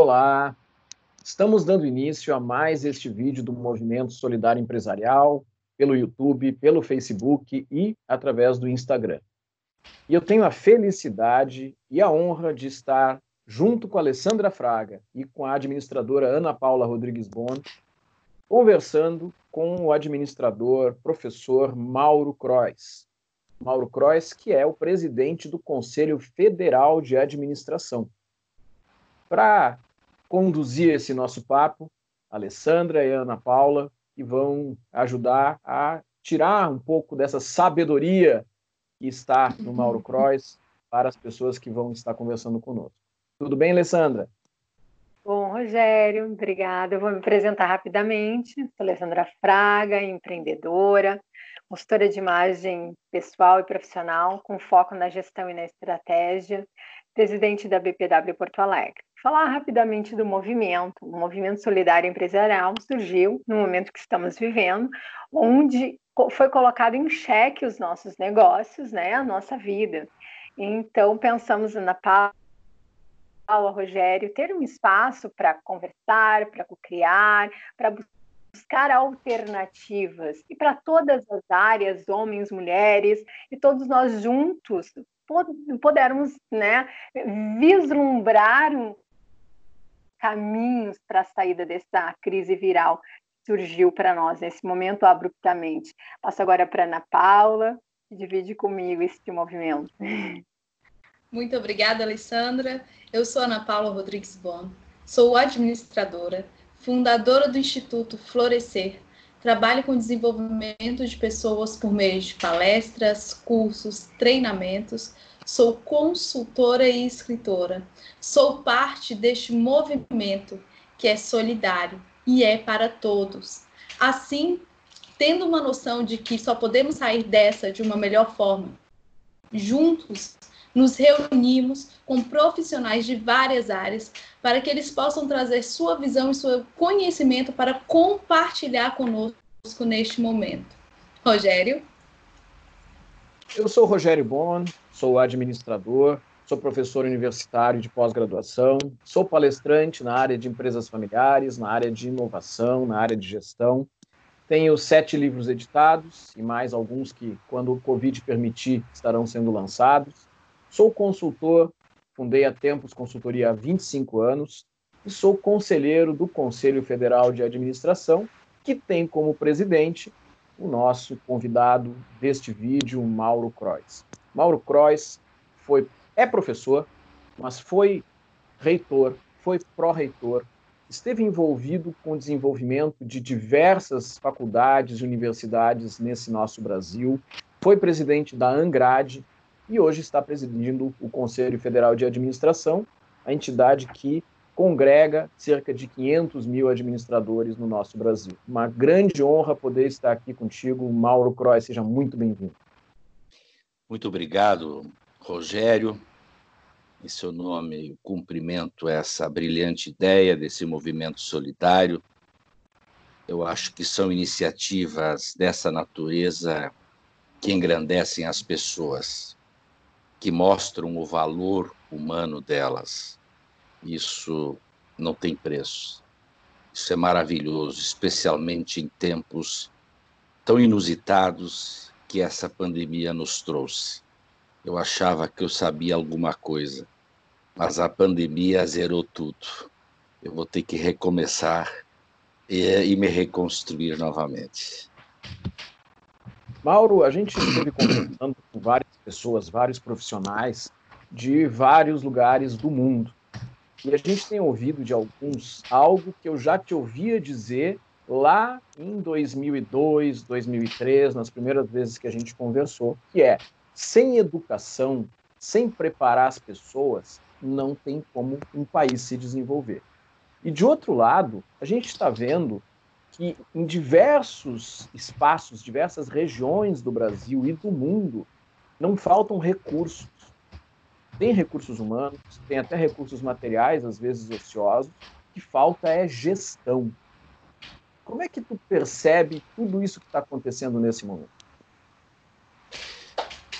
Olá! Estamos dando início a mais este vídeo do Movimento Solidário Empresarial, pelo YouTube, pelo Facebook e através do Instagram. E eu tenho a felicidade e a honra de estar junto com a Alessandra Fraga e com a administradora Ana Paula Rodrigues Bon, conversando com o administrador, professor Mauro Crois. Mauro Crois, que é o presidente do Conselho Federal de Administração. Para conduzir esse nosso papo, Alessandra e Ana Paula, que vão ajudar a tirar um pouco dessa sabedoria que está no Mauro Crois para as pessoas que vão estar conversando conosco. Tudo bem, Alessandra? Bom, Rogério, obrigada. Eu vou me apresentar rapidamente. Sou Alessandra Fraga, empreendedora, consultora de imagem pessoal e profissional, com foco na gestão e na estratégia, presidente da BPW Porto Alegre. Falar rapidamente do movimento. O movimento solidário empresarial surgiu no momento que estamos vivendo, onde foi colocado em xeque os nossos negócios, né, a nossa vida. Então, pensamos na Paula, Rogério, ter um espaço para conversar, para criar, para buscar alternativas e para todas as áreas, homens, mulheres, e todos nós juntos pudermos né, vislumbrar caminhos para a saída dessa crise viral que surgiu para nós nesse momento abruptamente. Passo agora para Ana Paula, que divide comigo esse movimento. Muito obrigada, Alessandra. Eu sou Ana Paula Rodrigues Bon, sou administradora, fundadora do Instituto Florescer. Trabalho com desenvolvimento de pessoas por meio de palestras, cursos, treinamentos. Sou consultora e escritora. Sou parte deste movimento que é solidário e é para todos. Assim, tendo uma noção de que só podemos sair dessa de uma melhor forma, juntos nos reunimos com profissionais de várias áreas para que eles possam trazer sua visão e seu conhecimento para compartilhar conosco neste momento. Rogério? Eu sou Rogério Bon, sou administrador, sou professor universitário de pós-graduação, sou palestrante na área de empresas familiares, na área de inovação, na área de gestão. Tenho sete livros editados e mais alguns que, quando o Covid permitir, estarão sendo lançados. Sou consultor, fundei a Tempos Consultoria há 25 anos e sou conselheiro do Conselho Federal de Administração, que tem como presidente o nosso convidado deste vídeo, Mauro Crois. Mauro Crois foi, é professor, mas foi reitor, foi pró-reitor, esteve envolvido com o desenvolvimento de diversas faculdades e universidades nesse nosso Brasil, foi presidente da Angrade, e hoje está presidindo o Conselho Federal de Administração, a entidade que congrega cerca de 500 mil administradores no nosso Brasil. Uma grande honra poder estar aqui contigo, Mauro Croix, seja muito bem-vindo. Muito obrigado, Rogério. Em seu nome, cumprimento essa brilhante ideia desse movimento solidário. Eu acho que são iniciativas dessa natureza que engrandecem as pessoas que mostram o valor humano delas. Isso não tem preço. Isso é maravilhoso, especialmente em tempos tão inusitados que essa pandemia nos trouxe. Eu achava que eu sabia alguma coisa, mas a pandemia zerou tudo. Eu vou ter que recomeçar e, e me reconstruir novamente. Mauro, a gente esteve conversando com várias pessoas, vários profissionais de vários lugares do mundo. E a gente tem ouvido de alguns algo que eu já te ouvia dizer lá em 2002, 2003, nas primeiras vezes que a gente conversou, que é: sem educação, sem preparar as pessoas, não tem como um país se desenvolver. E de outro lado, a gente está vendo que em diversos espaços, diversas regiões do Brasil e do mundo, não faltam recursos. Tem recursos humanos, tem até recursos materiais, às vezes ociosos, o que falta é gestão. Como é que tu percebe tudo isso que está acontecendo nesse momento?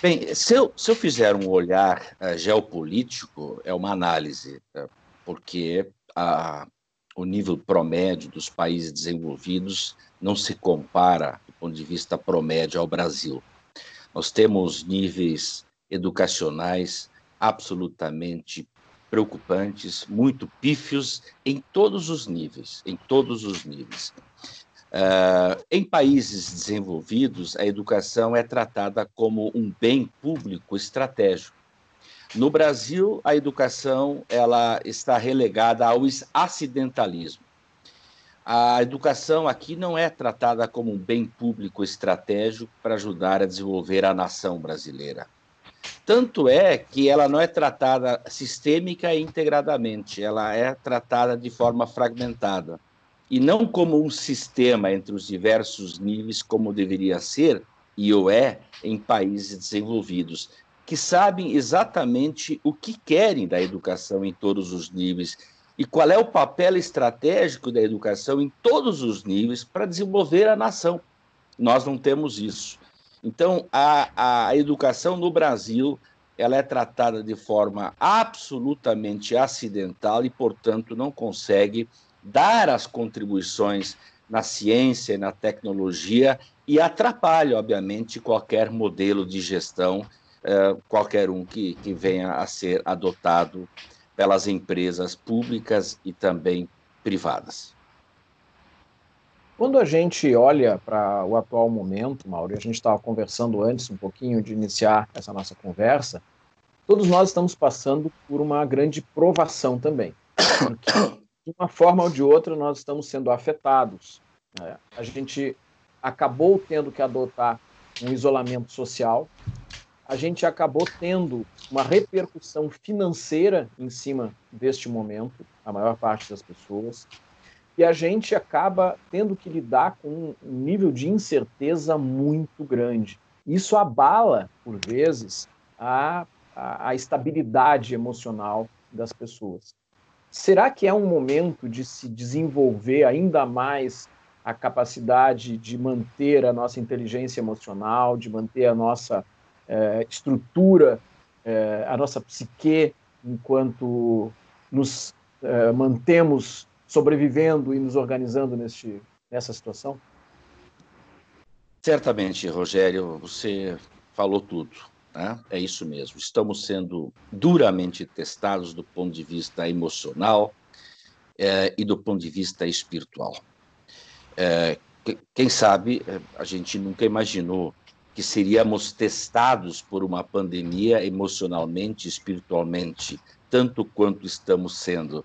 Bem, se eu, se eu fizer um olhar uh, geopolítico, é uma análise, uh, porque a, o nível promédio dos países desenvolvidos não se compara, do ponto de vista promédio, ao Brasil. Nós temos níveis educacionais absolutamente preocupantes, muito pífios em todos os níveis, em todos os níveis. Uh, em países desenvolvidos, a educação é tratada como um bem público estratégico. No Brasil, a educação ela está relegada ao acidentalismo. A educação aqui não é tratada como um bem público estratégico para ajudar a desenvolver a nação brasileira. Tanto é que ela não é tratada sistêmica e integradamente, ela é tratada de forma fragmentada. E não como um sistema entre os diversos níveis, como deveria ser, e o é, em países desenvolvidos, que sabem exatamente o que querem da educação em todos os níveis e qual é o papel estratégico da educação em todos os níveis para desenvolver a nação. Nós não temos isso. Então, a, a educação no Brasil ela é tratada de forma absolutamente acidental e, portanto, não consegue dar as contribuições na ciência e na tecnologia e atrapalha, obviamente, qualquer modelo de gestão, eh, qualquer um que, que venha a ser adotado pelas empresas públicas e também privadas. Quando a gente olha para o atual momento, Mauro, a gente estava conversando antes um pouquinho de iniciar essa nossa conversa, todos nós estamos passando por uma grande provação também. De uma forma ou de outra, nós estamos sendo afetados. Né? A gente acabou tendo que adotar um isolamento social, a gente acabou tendo uma repercussão financeira em cima deste momento, a maior parte das pessoas e a gente acaba tendo que lidar com um nível de incerteza muito grande. Isso abala, por vezes, a, a, a estabilidade emocional das pessoas. Será que é um momento de se desenvolver ainda mais a capacidade de manter a nossa inteligência emocional, de manter a nossa é, estrutura, é, a nossa psique, enquanto nos é, mantemos sobrevivendo e nos organizando neste, nessa situação? Certamente, Rogério, você falou tudo. Né? É isso mesmo. Estamos sendo duramente testados do ponto de vista emocional é, e do ponto de vista espiritual. É, quem sabe é, a gente nunca imaginou que seríamos testados por uma pandemia emocionalmente, espiritualmente, tanto quanto estamos sendo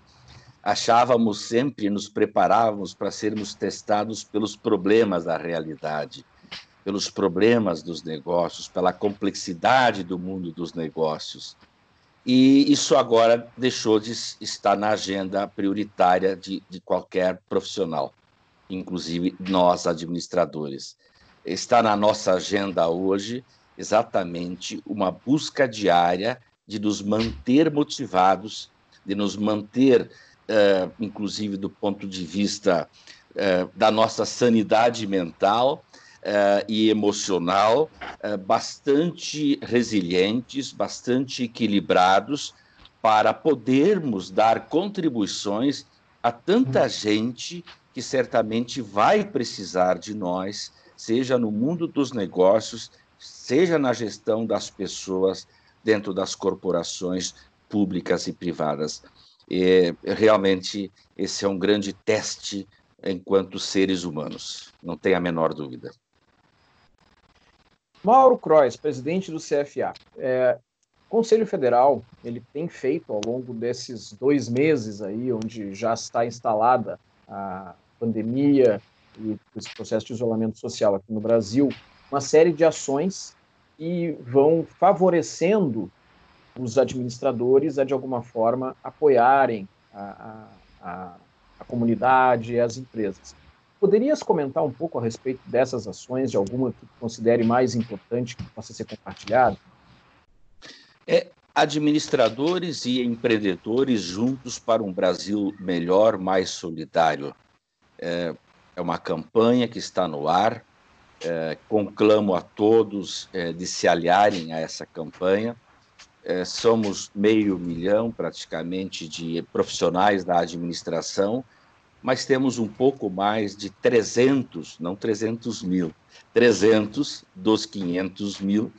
achávamos sempre, nos preparávamos para sermos testados pelos problemas da realidade, pelos problemas dos negócios, pela complexidade do mundo dos negócios. E isso agora deixou de estar na agenda prioritária de, de qualquer profissional, inclusive nós, administradores. Está na nossa agenda hoje exatamente uma busca diária de nos manter motivados, de nos manter é, inclusive do ponto de vista é, da nossa sanidade mental é, e emocional, bastante resilientes, bastante equilibrados, para podermos dar contribuições a tanta gente que certamente vai precisar de nós, seja no mundo dos negócios, seja na gestão das pessoas dentro das corporações públicas e privadas. E, realmente, esse é um grande teste enquanto seres humanos, não tem a menor dúvida. Mauro Crois, presidente do CFA. É, o Conselho Federal ele tem feito ao longo desses dois meses aí, onde já está instalada a pandemia e esse processo de isolamento social aqui no Brasil, uma série de ações que vão favorecendo os administradores a, de alguma forma, apoiarem a, a, a comunidade e as empresas. Poderias comentar um pouco a respeito dessas ações, de alguma que considere mais importante que possa ser compartilhada? É, administradores e empreendedores juntos para um Brasil melhor, mais solidário. É, é uma campanha que está no ar. É, conclamo a todos é, de se aliarem a essa campanha é, somos meio milhão praticamente de profissionais da administração, mas temos um pouco mais de 300, não 300 mil, 300 dos 500 mil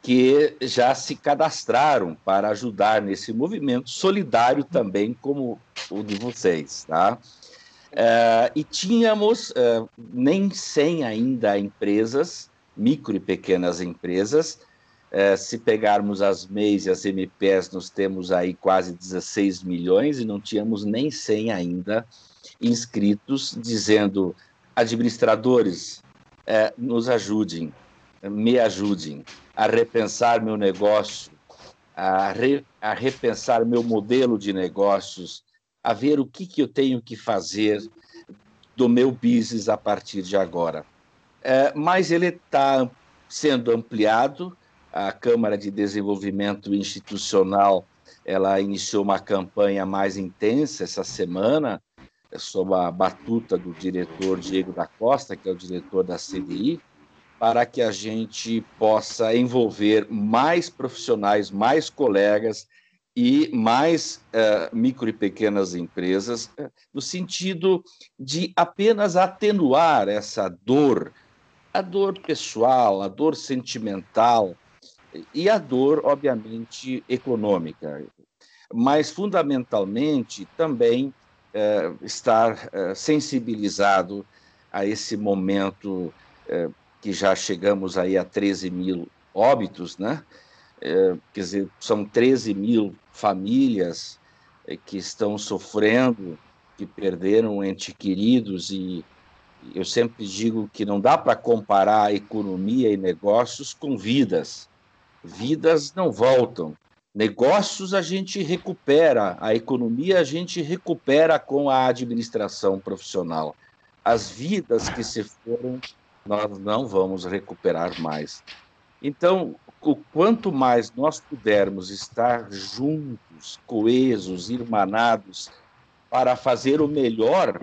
que já se cadastraram para ajudar nesse movimento solidário também como o de vocês, tá? Uh, e tínhamos uh, nem 100 ainda empresas, micro e pequenas empresas. Uh, se pegarmos as MEIs e as MPs, nós temos aí quase 16 milhões e não tínhamos nem 100 ainda inscritos, dizendo: administradores, nos ajudem, me ajudem a repensar meu negócio, a, re, a repensar meu modelo de negócios, a ver o que, que eu tenho que fazer do meu business a partir de agora. É, mas ele está sendo ampliado. A Câmara de Desenvolvimento Institucional ela iniciou uma campanha mais intensa essa semana, sob a batuta do diretor Diego da Costa, que é o diretor da CDI, para que a gente possa envolver mais profissionais, mais colegas e mais uh, micro e pequenas empresas, uh, no sentido de apenas atenuar essa dor, a dor pessoal, a dor sentimental e a dor, obviamente, econômica, mas fundamentalmente também uh, estar sensibilizado a esse momento que já chegamos aí a 13 mil óbitos, né? Quer dizer, são 13 mil famílias que estão sofrendo, que perderam entes queridos e eu sempre digo que não dá para comparar economia e negócios com vidas. Vidas não voltam. Negócios a gente recupera, a economia a gente recupera com a administração profissional. As vidas que se foram nós não vamos recuperar mais. Então, o quanto mais nós pudermos estar juntos, coesos, irmanados, para fazer o melhor,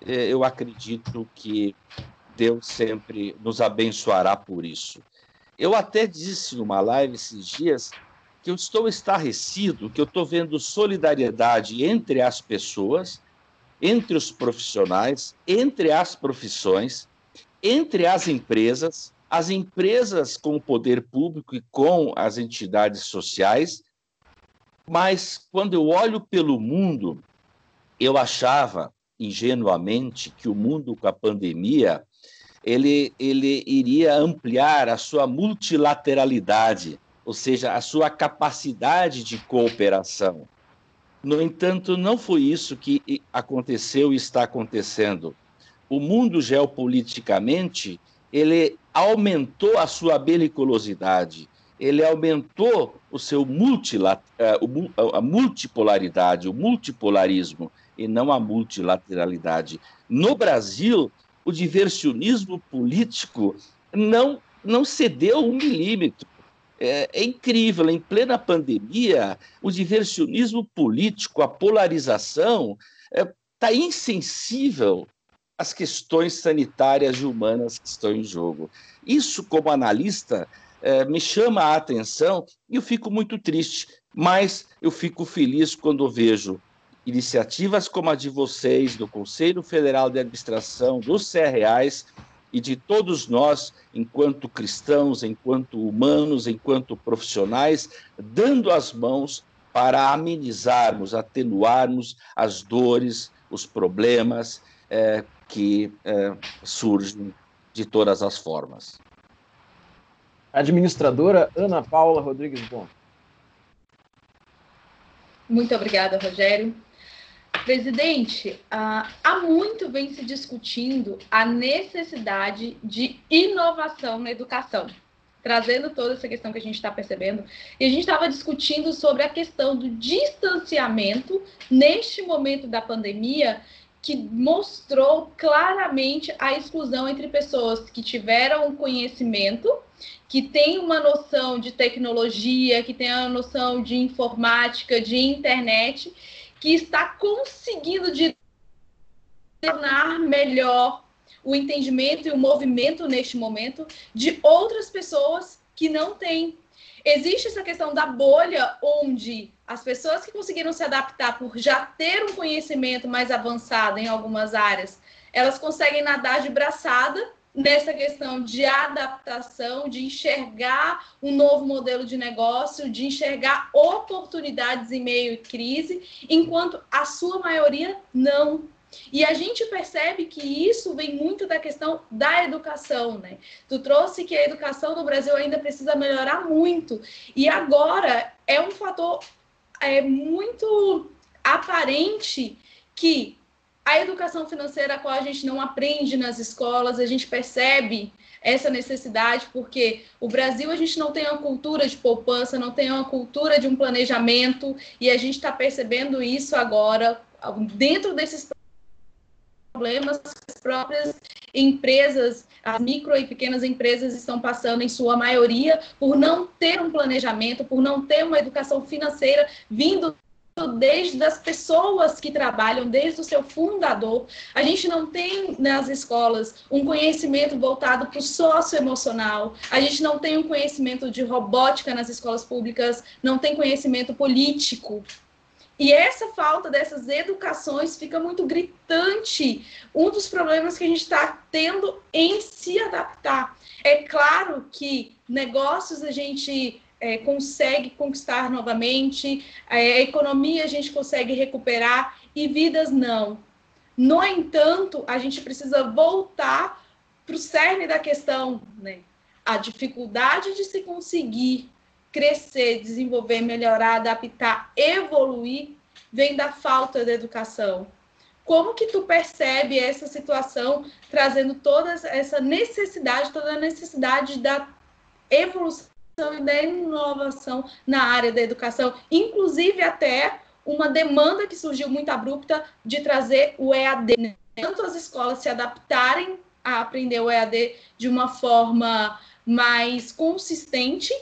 é, eu acredito que Deus sempre nos abençoará por isso. Eu até disse numa live esses dias que eu estou estarrecido, que eu estou vendo solidariedade entre as pessoas, entre os profissionais, entre as profissões, entre as empresas, as empresas com o poder público e com as entidades sociais, mas quando eu olho pelo mundo, eu achava ingenuamente que o mundo com a pandemia ele, ele iria ampliar a sua multilateralidade, ou seja, a sua capacidade de cooperação. No entanto, não foi isso que aconteceu e está acontecendo o mundo geopoliticamente ele aumentou a sua beliculosidade, ele aumentou o seu eh, a multipolaridade, o multipolarismo e não a multilateralidade. No Brasil, o diversionismo político não não cedeu um milímetro. É, é, incrível, em plena pandemia, o diversionismo político, a polarização, está é, tá insensível as questões sanitárias e humanas que estão em jogo. Isso, como analista, é, me chama a atenção e eu fico muito triste, mas eu fico feliz quando vejo iniciativas como a de vocês, do Conselho Federal de Administração, dos CRAs e de todos nós, enquanto cristãos, enquanto humanos, enquanto profissionais, dando as mãos para amenizarmos, atenuarmos as dores, os problemas, é, que é, surgem de todas as formas. Administradora Ana Paula Rodrigues Bom. Muito obrigada, Rogério. Presidente, há muito vem se discutindo a necessidade de inovação na educação, trazendo toda essa questão que a gente está percebendo. E a gente estava discutindo sobre a questão do distanciamento neste momento da pandemia que mostrou claramente a exclusão entre pessoas que tiveram conhecimento, que têm uma noção de tecnologia, que têm uma noção de informática, de internet, que está conseguindo de tornar melhor o entendimento e o movimento neste momento de outras pessoas que não têm. Existe essa questão da bolha, onde as pessoas que conseguiram se adaptar por já ter um conhecimento mais avançado em algumas áreas, elas conseguem nadar de braçada nessa questão de adaptação, de enxergar um novo modelo de negócio, de enxergar oportunidades em meio à crise, enquanto a sua maioria não. E a gente percebe que isso vem muito da questão da educação, né? Tu trouxe que a educação no Brasil ainda precisa melhorar muito. E agora é um fator é, muito aparente que a educação financeira, a qual a gente não aprende nas escolas, a gente percebe essa necessidade, porque o Brasil a gente não tem uma cultura de poupança, não tem uma cultura de um planejamento, e a gente está percebendo isso agora dentro desses problemas as próprias empresas, as micro e pequenas empresas estão passando, em sua maioria, por não ter um planejamento, por não ter uma educação financeira vindo desde as pessoas que trabalham, desde o seu fundador. A gente não tem nas escolas um conhecimento voltado para o socioemocional, a gente não tem um conhecimento de robótica nas escolas públicas, não tem conhecimento político. E essa falta dessas educações fica muito gritante. Um dos problemas que a gente está tendo em se adaptar. É claro que negócios a gente é, consegue conquistar novamente, é, a economia a gente consegue recuperar e vidas não. No entanto, a gente precisa voltar para o cerne da questão, né? A dificuldade de se conseguir crescer, desenvolver, melhorar, adaptar, evoluir, vem da falta de educação. Como que tu percebe essa situação trazendo toda essa necessidade, toda a necessidade da evolução e da inovação na área da educação, inclusive até uma demanda que surgiu muito abrupta de trazer o EAD. Né? Tanto as escolas se adaptarem a aprender o EAD de uma forma mais consistente,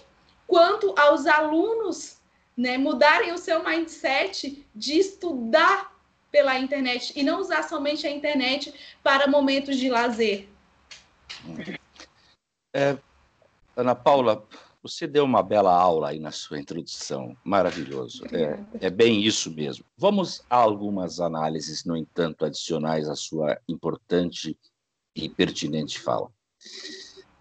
quanto aos alunos né, mudarem o seu mindset de estudar pela internet e não usar somente a internet para momentos de lazer. É, Ana Paula, você deu uma bela aula aí na sua introdução, maravilhoso. É, é, bem isso mesmo. Vamos a algumas análises, no entanto, adicionais à sua importante e pertinente fala.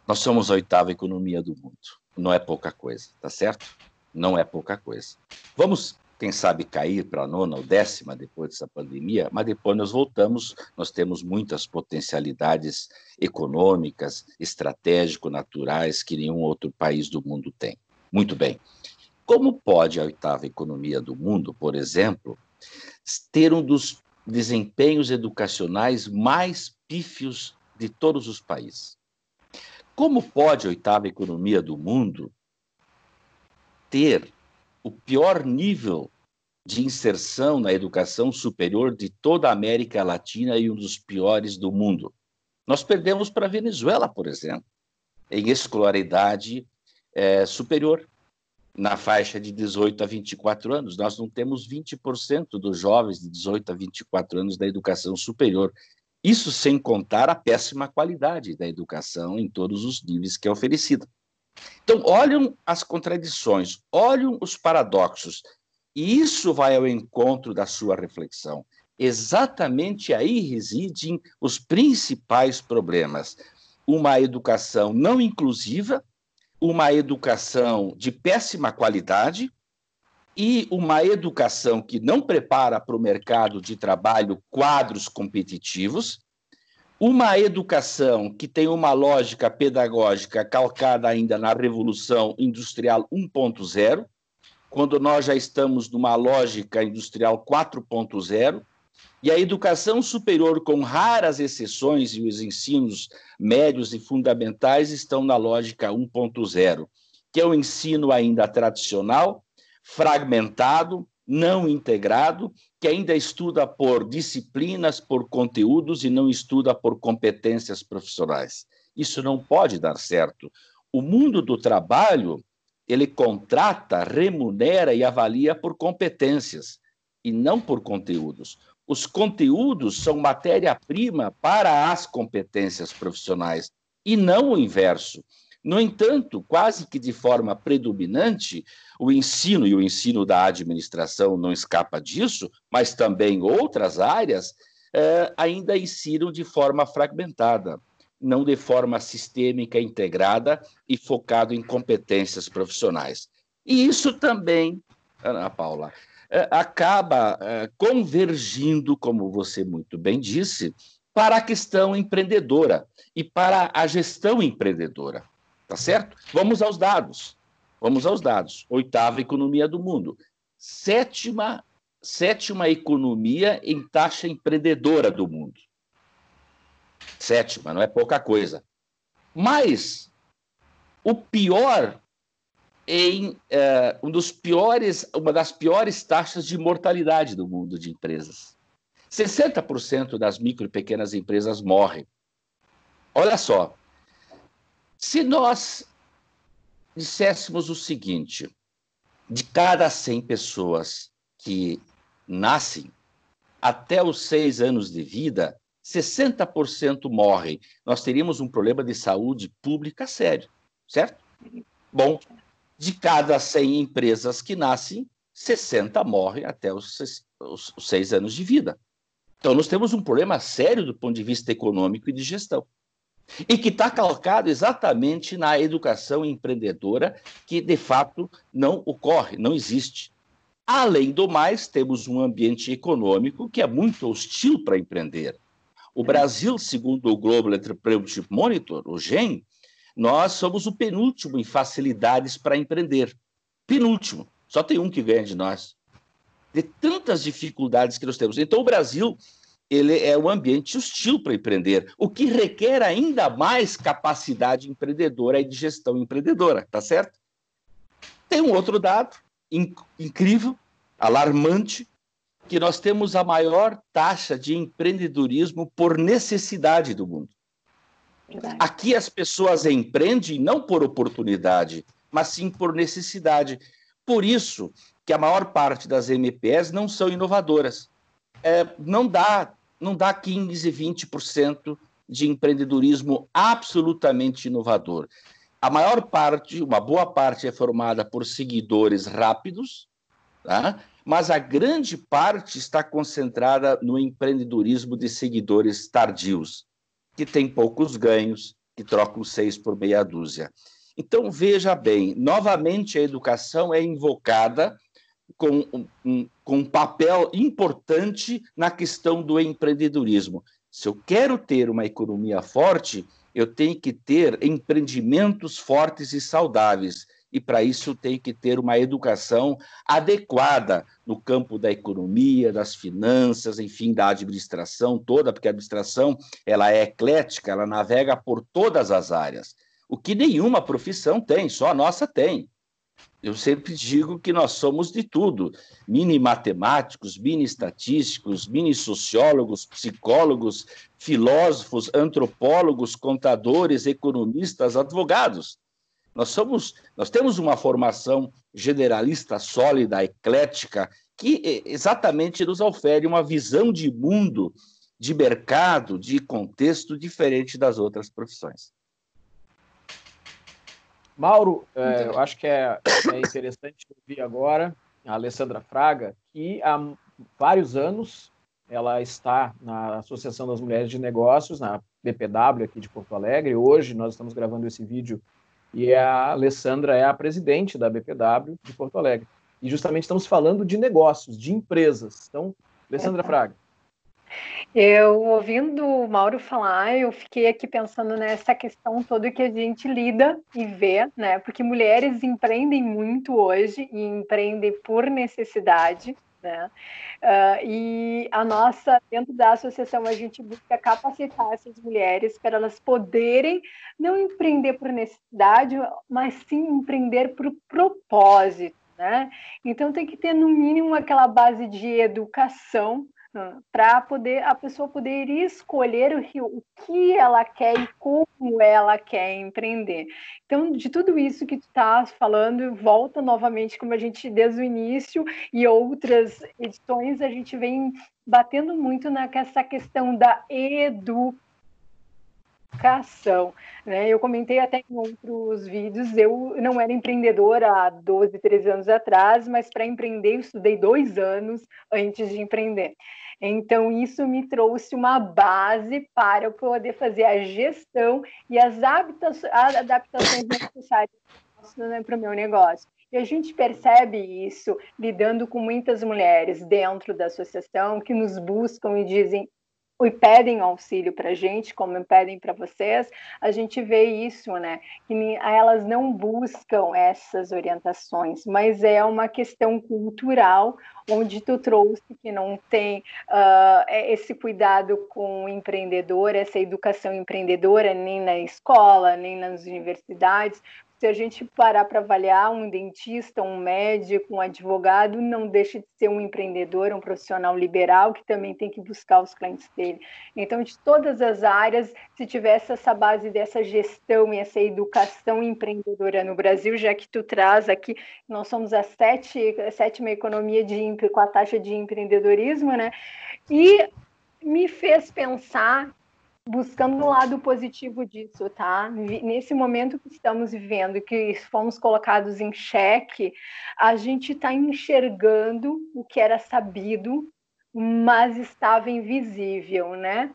Nós somos a oitava economia do mundo. Não é pouca coisa, tá certo? Não é pouca coisa. Vamos quem sabe cair para a nona ou décima depois dessa pandemia, mas depois nós voltamos, nós temos muitas potencialidades econômicas, estratégico-naturais que nenhum outro país do mundo tem. Muito bem. Como pode a oitava economia do mundo, por exemplo, ter um dos desempenhos educacionais mais pífios de todos os países? Como pode a oitava economia do mundo ter o pior nível de inserção na educação superior de toda a América Latina e um dos piores do mundo. Nós perdemos para a Venezuela, por exemplo, em escolaridade é, superior, na faixa de 18 a 24 anos. Nós não temos 20% dos jovens de 18 a 24 anos da educação superior. Isso sem contar a péssima qualidade da educação em todos os níveis que é oferecida. Então, olham as contradições, olham os paradoxos, e isso vai ao encontro da sua reflexão. Exatamente aí residem os principais problemas. Uma educação não inclusiva, uma educação de péssima qualidade e uma educação que não prepara para o mercado de trabalho quadros competitivos uma educação que tem uma lógica pedagógica calcada ainda na Revolução Industrial 1.0, quando nós já estamos numa lógica industrial 4.0, e a educação superior, com raras exceções, e os ensinos médios e fundamentais estão na lógica 1.0, que é o ensino ainda tradicional, fragmentado, não integrado, que ainda estuda por disciplinas, por conteúdos e não estuda por competências profissionais. Isso não pode dar certo. O mundo do trabalho, ele contrata, remunera e avalia por competências e não por conteúdos. Os conteúdos são matéria-prima para as competências profissionais e não o inverso. No entanto, quase que de forma predominante, o ensino, e o ensino da administração não escapa disso, mas também outras áreas, eh, ainda ensinam de forma fragmentada, não de forma sistêmica, integrada e focado em competências profissionais. E isso também, Ana Paula, eh, acaba eh, convergindo, como você muito bem disse, para a questão empreendedora e para a gestão empreendedora. Tá certo? Vamos aos dados. Vamos aos dados. Oitava economia do mundo. Sétima, sétima economia em taxa empreendedora do mundo. Sétima, não é pouca coisa. Mas o pior em é, um dos piores, uma das piores taxas de mortalidade do mundo de empresas. 60% das micro e pequenas empresas morrem. Olha só, se nós disséssemos o seguinte, de cada 100 pessoas que nascem, até os seis anos de vida, 60% morrem. Nós teríamos um problema de saúde pública sério, certo? Bom, de cada 100 empresas que nascem, 60 morrem até os seis, os seis anos de vida. Então, nós temos um problema sério do ponto de vista econômico e de gestão. E que está calcado exatamente na educação empreendedora, que de fato não ocorre, não existe. Além do mais, temos um ambiente econômico que é muito hostil para empreender. O Brasil, segundo o Global Entrepreneurship Monitor, o GEM, nós somos o penúltimo em facilidades para empreender. Penúltimo. Só tem um que ganha de nós. De tantas dificuldades que nós temos. Então, o Brasil ele é um ambiente hostil para empreender, o que requer ainda mais capacidade empreendedora e de gestão empreendedora, tá certo? Tem um outro dado inc incrível, alarmante, que nós temos a maior taxa de empreendedorismo por necessidade do mundo. Verdade. Aqui as pessoas empreendem não por oportunidade, mas sim por necessidade. Por isso que a maior parte das MPS não são inovadoras é, não dá não dá 15, 20% de empreendedorismo absolutamente inovador. A maior parte, uma boa parte é formada por seguidores rápidos, tá? mas a grande parte está concentrada no empreendedorismo de seguidores tardios, que tem poucos ganhos, que trocam seis por meia dúzia. Então, veja bem, novamente a educação é invocada com um, com um papel importante na questão do empreendedorismo. Se eu quero ter uma economia forte, eu tenho que ter empreendimentos fortes e saudáveis. E para isso tenho que ter uma educação adequada no campo da economia, das finanças, enfim, da administração toda, porque a administração ela é eclética, ela navega por todas as áreas. O que nenhuma profissão tem, só a nossa tem. Eu sempre digo que nós somos de tudo: mini matemáticos, mini estatísticos, mini sociólogos, psicólogos, filósofos, antropólogos, contadores, economistas, advogados. Nós somos, nós temos uma formação generalista sólida, eclética, que exatamente nos ofere uma visão de mundo, de mercado, de contexto diferente das outras profissões. Mauro, é, eu acho que é, é interessante ouvir agora a Alessandra Fraga, que há vários anos ela está na Associação das Mulheres de Negócios, na BPW aqui de Porto Alegre. Hoje nós estamos gravando esse vídeo e a Alessandra é a presidente da BPW de Porto Alegre. E justamente estamos falando de negócios, de empresas. Então, Alessandra Fraga. Eu ouvindo o Mauro falar, eu fiquei aqui pensando nessa questão toda que a gente lida e vê, né? Porque mulheres empreendem muito hoje e empreendem por necessidade, né? Uh, e a nossa, dentro da associação, a gente busca capacitar essas mulheres para elas poderem não empreender por necessidade, mas sim empreender por propósito, né? Então tem que ter no mínimo aquela base de educação para poder a pessoa poder escolher o, o que ela quer e como ela quer empreender. Então, de tudo isso que tu estás falando, volta novamente, como a gente desde o início e outras edições, a gente vem batendo muito nessa questão da educação educação. Né? Eu comentei até em outros vídeos, eu não era empreendedora há 12, 13 anos atrás, mas para empreender eu estudei dois anos antes de empreender. Então, isso me trouxe uma base para eu poder fazer a gestão e as adaptações necessárias para o meu negócio. E a gente percebe isso lidando com muitas mulheres dentro da associação que nos buscam e dizem: e pedem auxílio para a gente, como pedem para vocês, a gente vê isso, né? Que elas não buscam essas orientações, mas é uma questão cultural, onde tu trouxe que não tem uh, esse cuidado com o empreendedor, essa educação empreendedora, nem na escola, nem nas universidades, se a gente parar para avaliar um dentista, um médico, um advogado, não deixa de ser um empreendedor, um profissional liberal que também tem que buscar os clientes dele. Então, de todas as áreas, se tivesse essa base dessa gestão e essa educação empreendedora no Brasil, já que tu traz aqui, nós somos a, sete, a sétima economia de, com a taxa de empreendedorismo, né? E me fez pensar buscando um lado positivo disso, tá? Nesse momento que estamos vivendo, que fomos colocados em xeque, a gente está enxergando o que era sabido, mas estava invisível, né?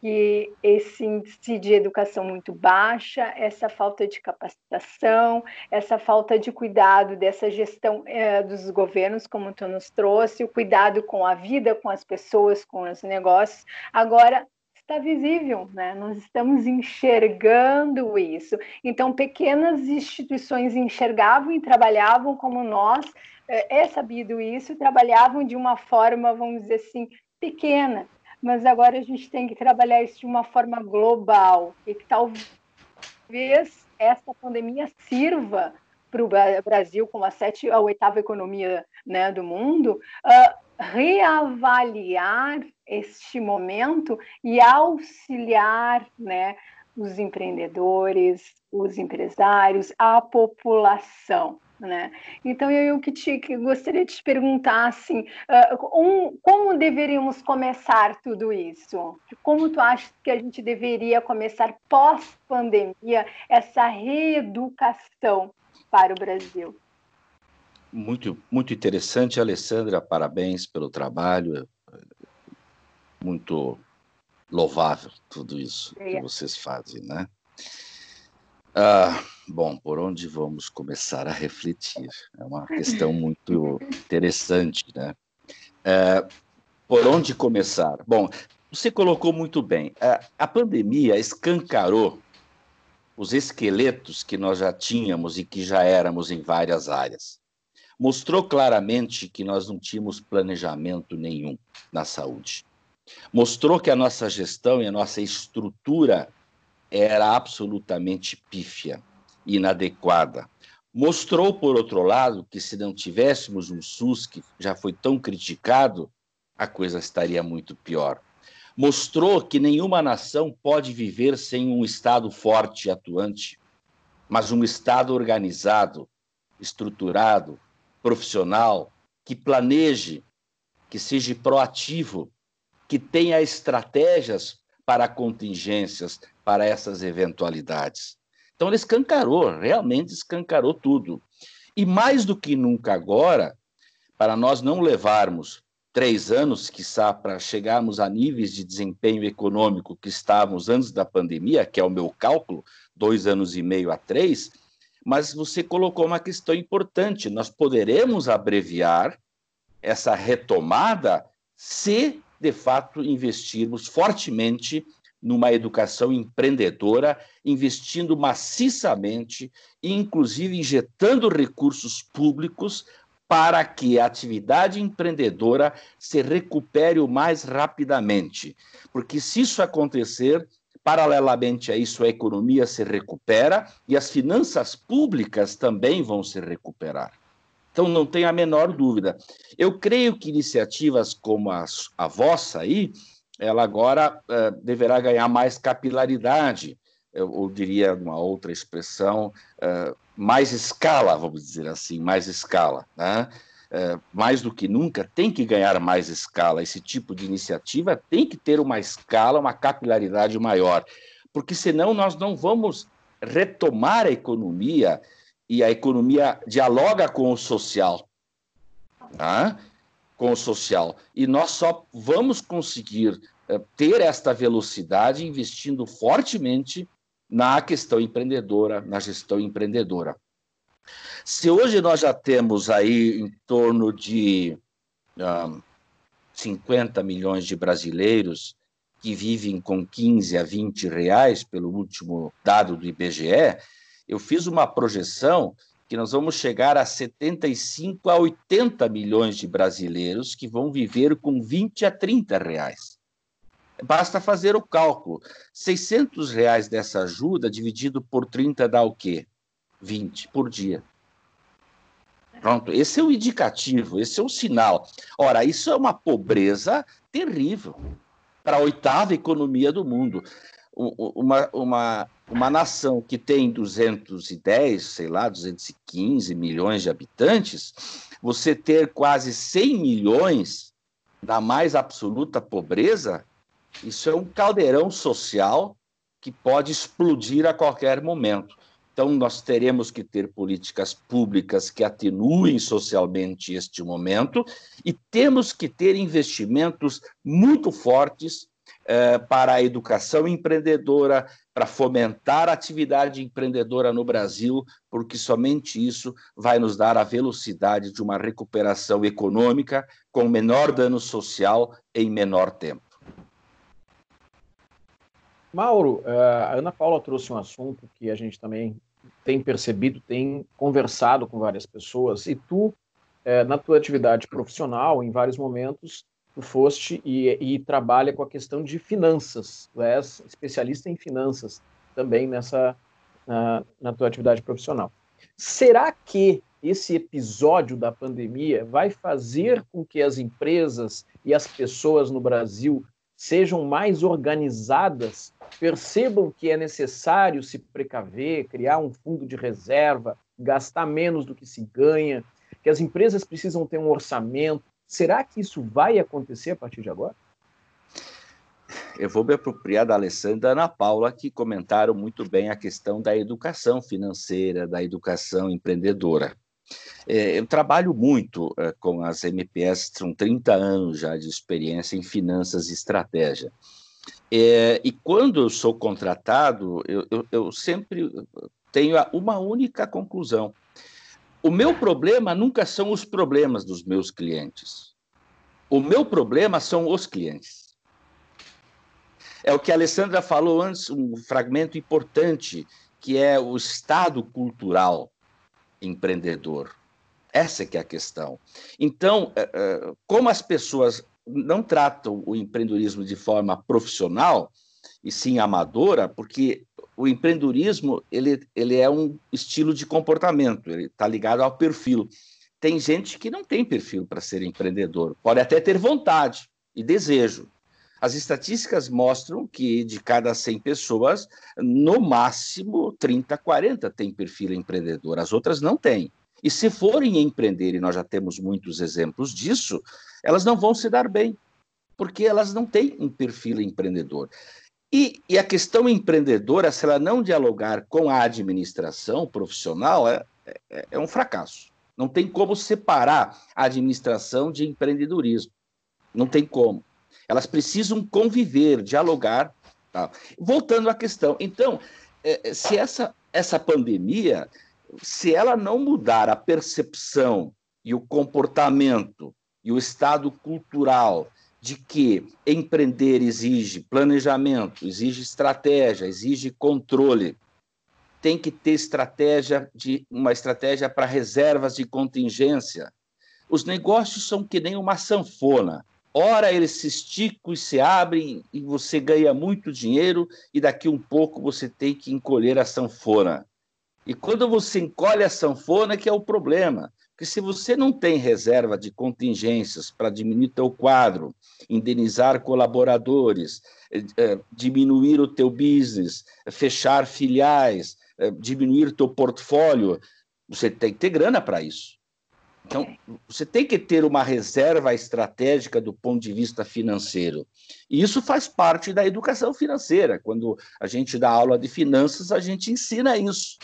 Que esse índice de educação muito baixa, essa falta de capacitação, essa falta de cuidado dessa gestão é, dos governos, como tu nos trouxe, o cuidado com a vida, com as pessoas, com os negócios, agora está visível, né? Nós estamos enxergando isso. Então, pequenas instituições enxergavam e trabalhavam como nós, é, é sabido isso, trabalhavam de uma forma, vamos dizer assim, pequena. Mas agora a gente tem que trabalhar isso de uma forma global e que talvez essa pandemia sirva para o Brasil como a sete, a oitava economia né, do mundo, uh, reavaliar este momento e auxiliar né, os empreendedores, os empresários, a população. Né? Então, eu que, te, que gostaria de te perguntar assim, uh, um, como deveríamos começar tudo isso? Como tu acha que a gente deveria começar pós-pandemia essa reeducação para o Brasil? Muito, muito interessante, Alessandra. Parabéns pelo trabalho. Muito louvável tudo isso que vocês fazem, né? Ah, bom, por onde vamos começar a refletir? É uma questão muito interessante, né? É, por onde começar? Bom, você colocou muito bem. A, a pandemia escancarou os esqueletos que nós já tínhamos e que já éramos em várias áreas mostrou claramente que nós não tínhamos planejamento nenhum na saúde. Mostrou que a nossa gestão e a nossa estrutura era absolutamente pífia, inadequada. Mostrou, por outro lado, que se não tivéssemos um SUS que já foi tão criticado, a coisa estaria muito pior. Mostrou que nenhuma nação pode viver sem um Estado forte e atuante, mas um Estado organizado, estruturado, profissional, que planeje, que seja proativo, que tenha estratégias para contingências, para essas eventualidades. Então, ele escancarou, realmente escancarou tudo. E mais do que nunca agora, para nós não levarmos três anos, quiçá, para chegarmos a níveis de desempenho econômico que estávamos antes da pandemia, que é o meu cálculo, dois anos e meio a três, mas você colocou uma questão importante. Nós poderemos abreviar essa retomada se, de fato, investirmos fortemente numa educação empreendedora, investindo maciçamente, inclusive injetando recursos públicos para que a atividade empreendedora se recupere o mais rapidamente. Porque se isso acontecer, Paralelamente a isso, a economia se recupera e as finanças públicas também vão se recuperar. Então, não tem a menor dúvida. Eu creio que iniciativas como a, a vossa aí, ela agora uh, deverá ganhar mais capilaridade, eu, eu diria uma outra expressão, uh, mais escala, vamos dizer assim, mais escala. Né? É, mais do que nunca, tem que ganhar mais escala. Esse tipo de iniciativa tem que ter uma escala, uma capilaridade maior, porque senão nós não vamos retomar a economia e a economia dialoga com o social. Tá? Com o social. E nós só vamos conseguir eh, ter esta velocidade investindo fortemente na questão empreendedora, na gestão empreendedora. Se hoje nós já temos aí em torno de um, 50 milhões de brasileiros que vivem com 15 a 20 reais, pelo último dado do IBGE, eu fiz uma projeção que nós vamos chegar a 75 a 80 milhões de brasileiros que vão viver com 20 a 30 reais. Basta fazer o cálculo. 600 reais dessa ajuda dividido por 30 dá o quê? 20 por dia. Pronto, esse é o indicativo, esse é o sinal. Ora, isso é uma pobreza terrível para a oitava economia do mundo. Uma, uma, uma nação que tem 210, sei lá, 215 milhões de habitantes, você ter quase 100 milhões da mais absoluta pobreza, isso é um caldeirão social que pode explodir a qualquer momento. Então, nós teremos que ter políticas públicas que atenuem socialmente este momento e temos que ter investimentos muito fortes eh, para a educação empreendedora, para fomentar a atividade empreendedora no Brasil, porque somente isso vai nos dar a velocidade de uma recuperação econômica com menor dano social em menor tempo. Mauro, eh, a Ana Paula trouxe um assunto que a gente também tem percebido, tem conversado com várias pessoas, e tu, eh, na tua atividade profissional, em vários momentos, tu foste e, e trabalha com a questão de finanças, tu és especialista em finanças também nessa, na, na tua atividade profissional. Será que esse episódio da pandemia vai fazer com que as empresas e as pessoas no Brasil sejam mais organizadas, percebam que é necessário se precaver, criar um fundo de reserva, gastar menos do que se ganha, que as empresas precisam ter um orçamento. Será que isso vai acontecer a partir de agora? Eu vou me apropriar da Alessandra e da Ana Paula, que comentaram muito bem a questão da educação financeira, da educação empreendedora. É, eu trabalho muito é, com as MPS, são 30 anos já de experiência em finanças e estratégia. É, e quando eu sou contratado, eu, eu, eu sempre tenho uma única conclusão. O meu problema nunca são os problemas dos meus clientes. O meu problema são os clientes. É o que a Alessandra falou antes, um fragmento importante, que é o estado cultural empreendedor. Essa é que é a questão. Então, é, é, como as pessoas não tratam o empreendedorismo de forma profissional, e sim amadora, porque o empreendedorismo ele, ele é um estilo de comportamento, ele está ligado ao perfil. Tem gente que não tem perfil para ser empreendedor, pode até ter vontade e desejo. As estatísticas mostram que de cada 100 pessoas, no máximo 30, 40 têm perfil empreendedor, as outras não têm. E se forem empreender, e nós já temos muitos exemplos disso, elas não vão se dar bem, porque elas não têm um perfil empreendedor. E, e, a questão empreendedora, se ela não dialogar com a administração profissional, é, é, é um fracasso. Não tem como separar a administração de empreendedorismo. Não tem como. Elas precisam conviver, dialogar. Tá? Voltando à questão, então, é, é, se essa, essa pandemia, se ela não mudar a percepção e o comportamento e o estado cultural de que empreender exige planejamento, exige estratégia, exige controle, tem que ter estratégia de uma estratégia para reservas de contingência. Os negócios são que nem uma sanfona. Ora, eles se esticam e se abrem e você ganha muito dinheiro e daqui um pouco você tem que encolher a sanfona. E quando você encolhe a sanfona que é o problema. Porque se você não tem reserva de contingências para diminuir teu quadro, indenizar colaboradores, eh, eh, diminuir o teu business, fechar filiais, eh, diminuir teu portfólio, você tem que ter grana para isso. Então, você tem que ter uma reserva estratégica do ponto de vista financeiro. E isso faz parte da educação financeira. Quando a gente dá aula de finanças, a gente ensina isso,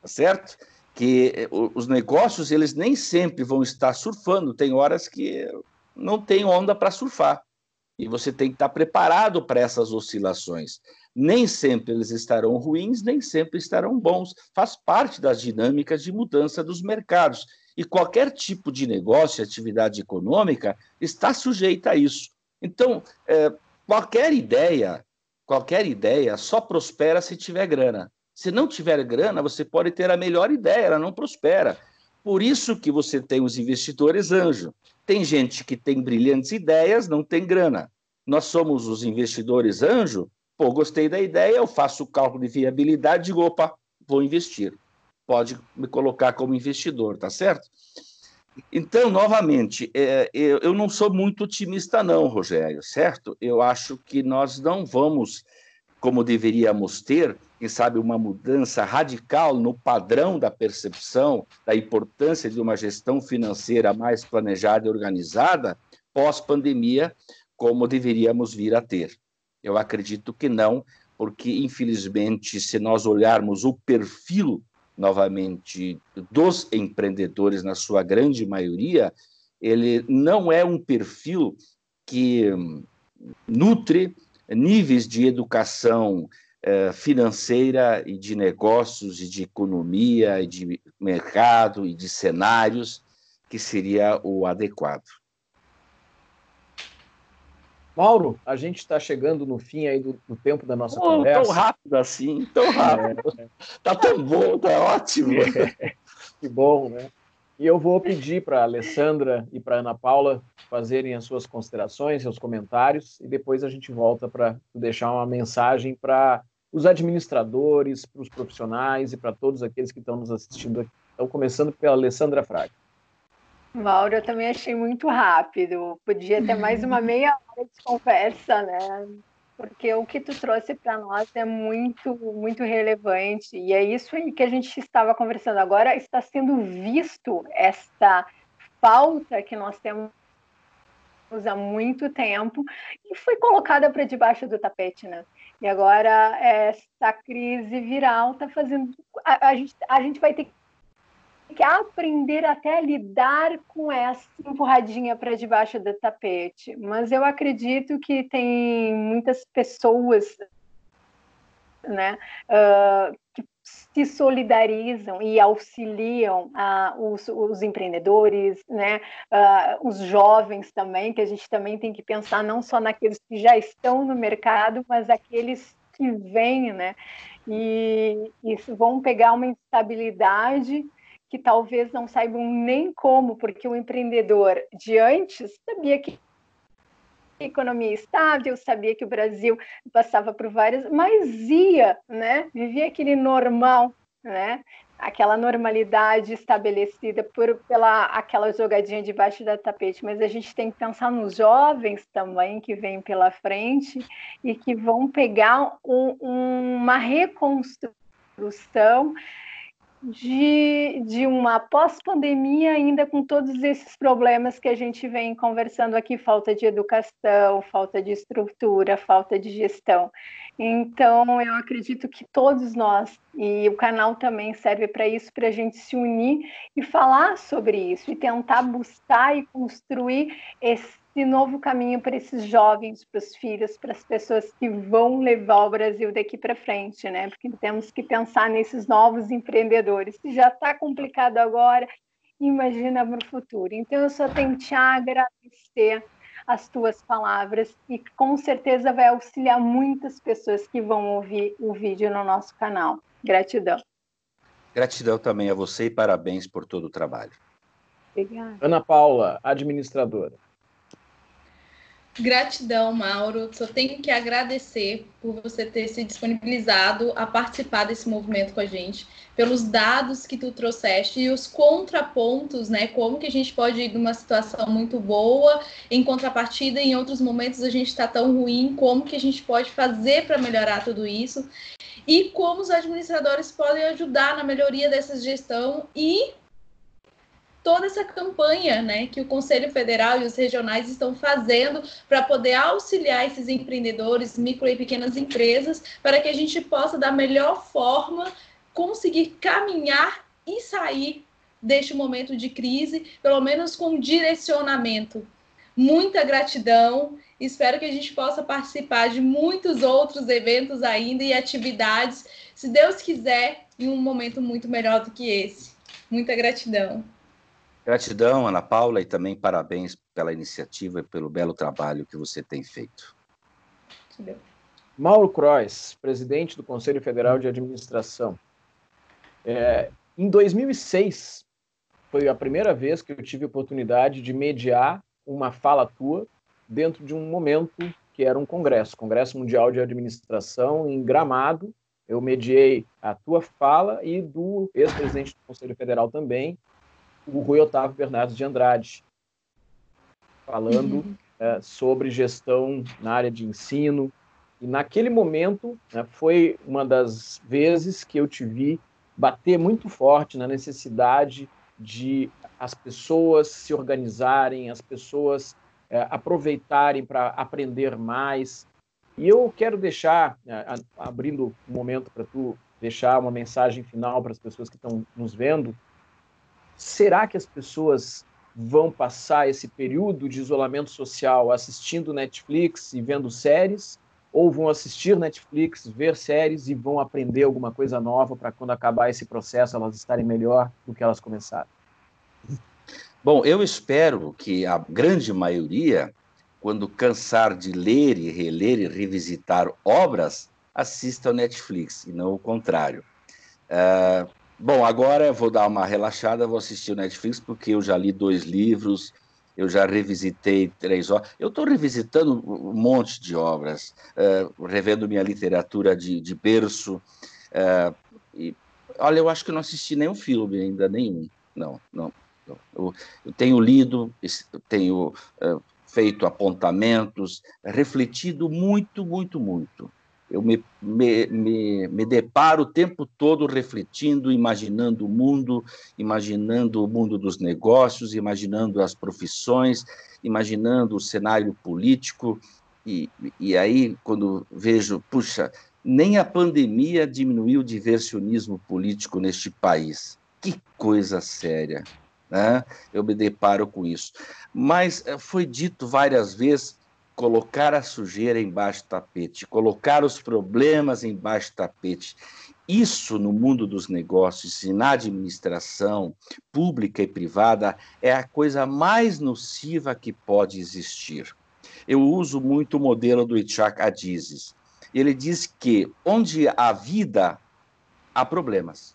tá certo? Que eh, os negócios, eles nem sempre vão estar surfando. Tem horas que não tem onda para surfar. E você tem que estar preparado para essas oscilações. Nem sempre eles estarão ruins, nem sempre estarão bons. Faz parte das dinâmicas de mudança dos mercados. E qualquer tipo de negócio, atividade econômica, está sujeita a isso. Então, é, qualquer ideia, qualquer ideia só prospera se tiver grana. Se não tiver grana, você pode ter a melhor ideia, ela não prospera. Por isso que você tem os investidores anjo. Tem gente que tem brilhantes ideias, não tem grana. Nós somos os investidores anjo. Pô, gostei da ideia, eu faço o cálculo de viabilidade, digo, opa, vou investir. Pode me colocar como investidor, tá certo? Então, novamente, é, eu não sou muito otimista, não, Rogério, certo? Eu acho que nós não vamos, como deveríamos ter, quem sabe, uma mudança radical no padrão da percepção da importância de uma gestão financeira mais planejada e organizada pós-pandemia, como deveríamos vir a ter. Eu acredito que não, porque, infelizmente, se nós olharmos o perfil, novamente, dos empreendedores, na sua grande maioria, ele não é um perfil que hum, nutre níveis de educação eh, financeira e de negócios e de economia e de mercado e de cenários que seria o adequado. Mauro, a gente está chegando no fim aí do, do tempo da nossa oh, conversa. Tão rápido assim, tão rápido. É. Tá tão bom, tá ótimo. É. Que bom, né? E eu vou pedir para a Alessandra e para Ana Paula fazerem as suas considerações, seus comentários, e depois a gente volta para deixar uma mensagem para os administradores, para os profissionais e para todos aqueles que estão nos assistindo aqui. Então, começando pela Alessandra Fraga. Mauro, eu também achei muito rápido. Podia ter mais uma meia hora de conversa, né? Porque o que tu trouxe para nós é muito, muito relevante. E é isso aí que a gente estava conversando. Agora está sendo visto esta falta que nós temos há muito tempo e foi colocada para debaixo do tapete, né? E agora essa crise viral está fazendo. A, a, gente, a gente vai ter que aprender até a lidar com essa empurradinha para debaixo do tapete. Mas eu acredito que tem muitas pessoas né, uh, que se solidarizam e auxiliam uh, os, os, empreendedores, né, uh, os jovens também, que a gente também tem que pensar não só naqueles que já estão no mercado, mas aqueles que vêm, né, e, e vão pegar uma instabilidade que talvez não saibam nem como, porque o empreendedor de antes sabia que a economia estável, sabia que o Brasil passava por várias, mas ia, né? Vivia aquele normal, né? Aquela normalidade estabelecida por pela aquela jogadinha debaixo da tapete, mas a gente tem que pensar nos jovens também que vêm pela frente e que vão pegar um, uma reconstrução de, de uma pós-pandemia, ainda com todos esses problemas que a gente vem conversando aqui: falta de educação, falta de estrutura, falta de gestão. Então, eu acredito que todos nós, e o canal também serve para isso, para a gente se unir e falar sobre isso, e tentar buscar e construir esse novo caminho para esses jovens, para os filhos, para as pessoas que vão levar o Brasil daqui para frente, né? Porque temos que pensar nesses novos empreendedores. Se já está complicado agora, imagina para o futuro. Então, eu só tenho te agradecer as tuas palavras e com certeza vai auxiliar muitas pessoas que vão ouvir o vídeo no nosso canal. Gratidão. Gratidão também a você e parabéns por todo o trabalho. Obrigada. Ana Paula, administradora. Gratidão, Mauro. Só tenho que agradecer por você ter se disponibilizado a participar desse movimento com a gente, pelos dados que tu trouxeste e os contrapontos, né? Como que a gente pode ir de uma situação muito boa, em contrapartida, em outros momentos a gente está tão ruim, como que a gente pode fazer para melhorar tudo isso e como os administradores podem ajudar na melhoria dessa gestão e toda essa campanha né, que o Conselho Federal e os regionais estão fazendo para poder auxiliar esses empreendedores, micro e pequenas empresas, para que a gente possa, da melhor forma, conseguir caminhar e sair deste momento de crise, pelo menos com direcionamento. Muita gratidão. Espero que a gente possa participar de muitos outros eventos ainda e atividades, se Deus quiser, em um momento muito melhor do que esse. Muita gratidão. Gratidão, Ana Paula, e também parabéns pela iniciativa e pelo belo trabalho que você tem feito. Mauro Crois, presidente do Conselho Federal de Administração. É, em 2006, foi a primeira vez que eu tive a oportunidade de mediar uma fala tua dentro de um momento que era um congresso, Congresso Mundial de Administração em Gramado. Eu mediei a tua fala e do ex-presidente do Conselho Federal também, o Rui Otávio Bernardes de Andrade, falando uhum. é, sobre gestão na área de ensino. E naquele momento né, foi uma das vezes que eu te vi bater muito forte na necessidade de as pessoas se organizarem, as pessoas é, aproveitarem para aprender mais. E eu quero deixar, é, abrindo um momento para tu deixar uma mensagem final para as pessoas que estão nos vendo. Será que as pessoas vão passar esse período de isolamento social assistindo Netflix e vendo séries? Ou vão assistir Netflix, ver séries e vão aprender alguma coisa nova para quando acabar esse processo elas estarem melhor do que elas começaram? Bom, eu espero que a grande maioria, quando cansar de ler e reler e revisitar obras, assista ao Netflix, e não o contrário. Uh, bom, agora eu vou dar uma relaxada, vou assistir o Netflix, porque eu já li dois livros, eu já revisitei três obras. Eu estou revisitando um monte de obras, uh, revendo minha literatura de, de berço. Uh, e, olha, eu acho que não assisti nenhum filme ainda, nenhum. Não, não. Eu, eu tenho lido, tenho uh, feito apontamentos, refletido muito, muito, muito. Eu me, me, me, me deparo o tempo todo refletindo, imaginando o mundo, imaginando o mundo dos negócios, imaginando as profissões, imaginando o cenário político. E, e aí, quando vejo, puxa, nem a pandemia diminuiu o diversionismo político neste país. Que coisa séria né? Eu me deparo com isso. Mas eh, foi dito várias vezes colocar a sujeira embaixo do tapete, colocar os problemas embaixo do tapete. Isso no mundo dos negócios e na administração pública e privada é a coisa mais nociva que pode existir. Eu uso muito o modelo do Itchak Adizes. Ele diz que onde há vida, há problemas.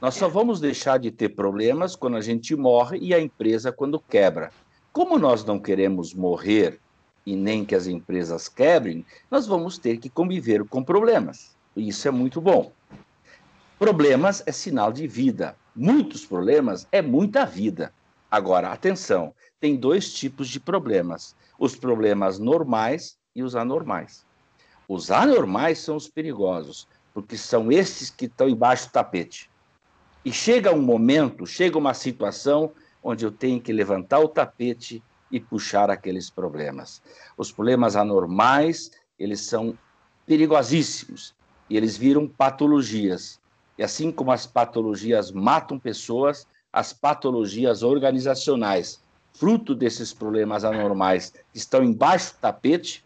Nós só vamos deixar de ter problemas quando a gente morre e a empresa quando quebra. Como nós não queremos morrer e nem que as empresas quebrem, nós vamos ter que conviver com problemas. Isso é muito bom. Problemas é sinal de vida. Muitos problemas é muita vida. Agora, atenção, tem dois tipos de problemas: os problemas normais e os anormais. Os anormais são os perigosos, porque são esses que estão embaixo do tapete. E chega um momento, chega uma situação onde eu tenho que levantar o tapete e puxar aqueles problemas. Os problemas anormais, eles são perigosíssimos e eles viram patologias. E assim como as patologias matam pessoas, as patologias organizacionais, fruto desses problemas anormais, estão embaixo do tapete,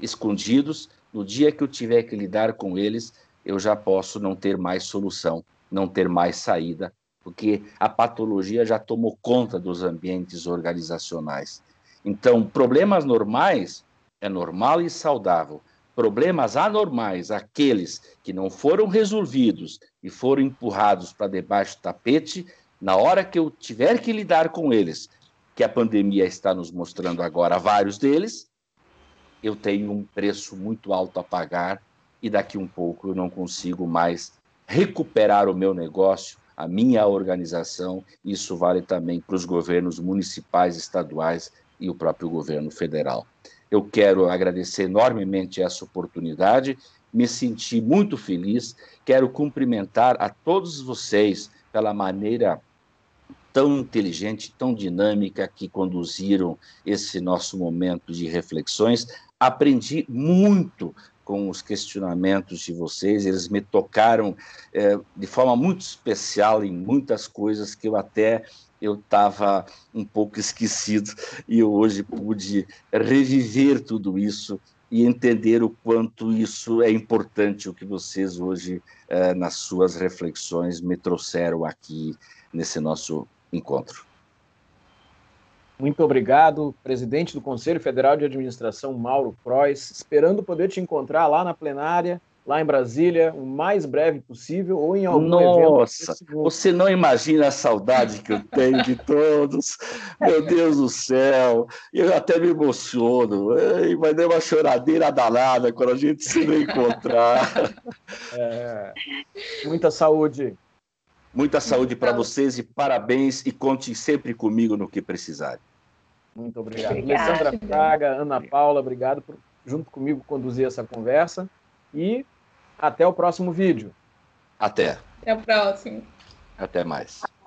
escondidos. No dia que eu tiver que lidar com eles, eu já posso não ter mais solução não ter mais saída, porque a patologia já tomou conta dos ambientes organizacionais. Então, problemas normais é normal e saudável. Problemas anormais, aqueles que não foram resolvidos e foram empurrados para debaixo do tapete, na hora que eu tiver que lidar com eles, que a pandemia está nos mostrando agora vários deles, eu tenho um preço muito alto a pagar e daqui um pouco eu não consigo mais recuperar o meu negócio, a minha organização. Isso vale também para os governos municipais, estaduais e o próprio governo federal. Eu quero agradecer enormemente essa oportunidade, me senti muito feliz, quero cumprimentar a todos vocês pela maneira tão inteligente, tão dinâmica que conduziram esse nosso momento de reflexões. Aprendi muito com os questionamentos de vocês, eles me tocaram é, de forma muito especial em muitas coisas que eu até eu estava um pouco esquecido e hoje pude reviver tudo isso e entender o quanto isso é importante, o que vocês hoje, eh, nas suas reflexões, me trouxeram aqui nesse nosso encontro. Muito obrigado, presidente do Conselho Federal de Administração, Mauro Preuss, esperando poder te encontrar lá na plenária lá em Brasília, o mais breve possível, ou em algum Nossa, evento. Nossa, você não imagina a saudade que eu tenho de todos. Meu Deus do céu, eu até me emociono. Vai dar uma choradeira danada quando a gente se encontrar. É, muita saúde. Muita saúde para vocês e parabéns e conte sempre comigo no que precisarem. Muito obrigado. Obrigada. Alessandra Fraga, Ana Paula, obrigado por junto comigo conduzir essa conversa. E até o próximo vídeo. Até. Até o próximo. Até mais.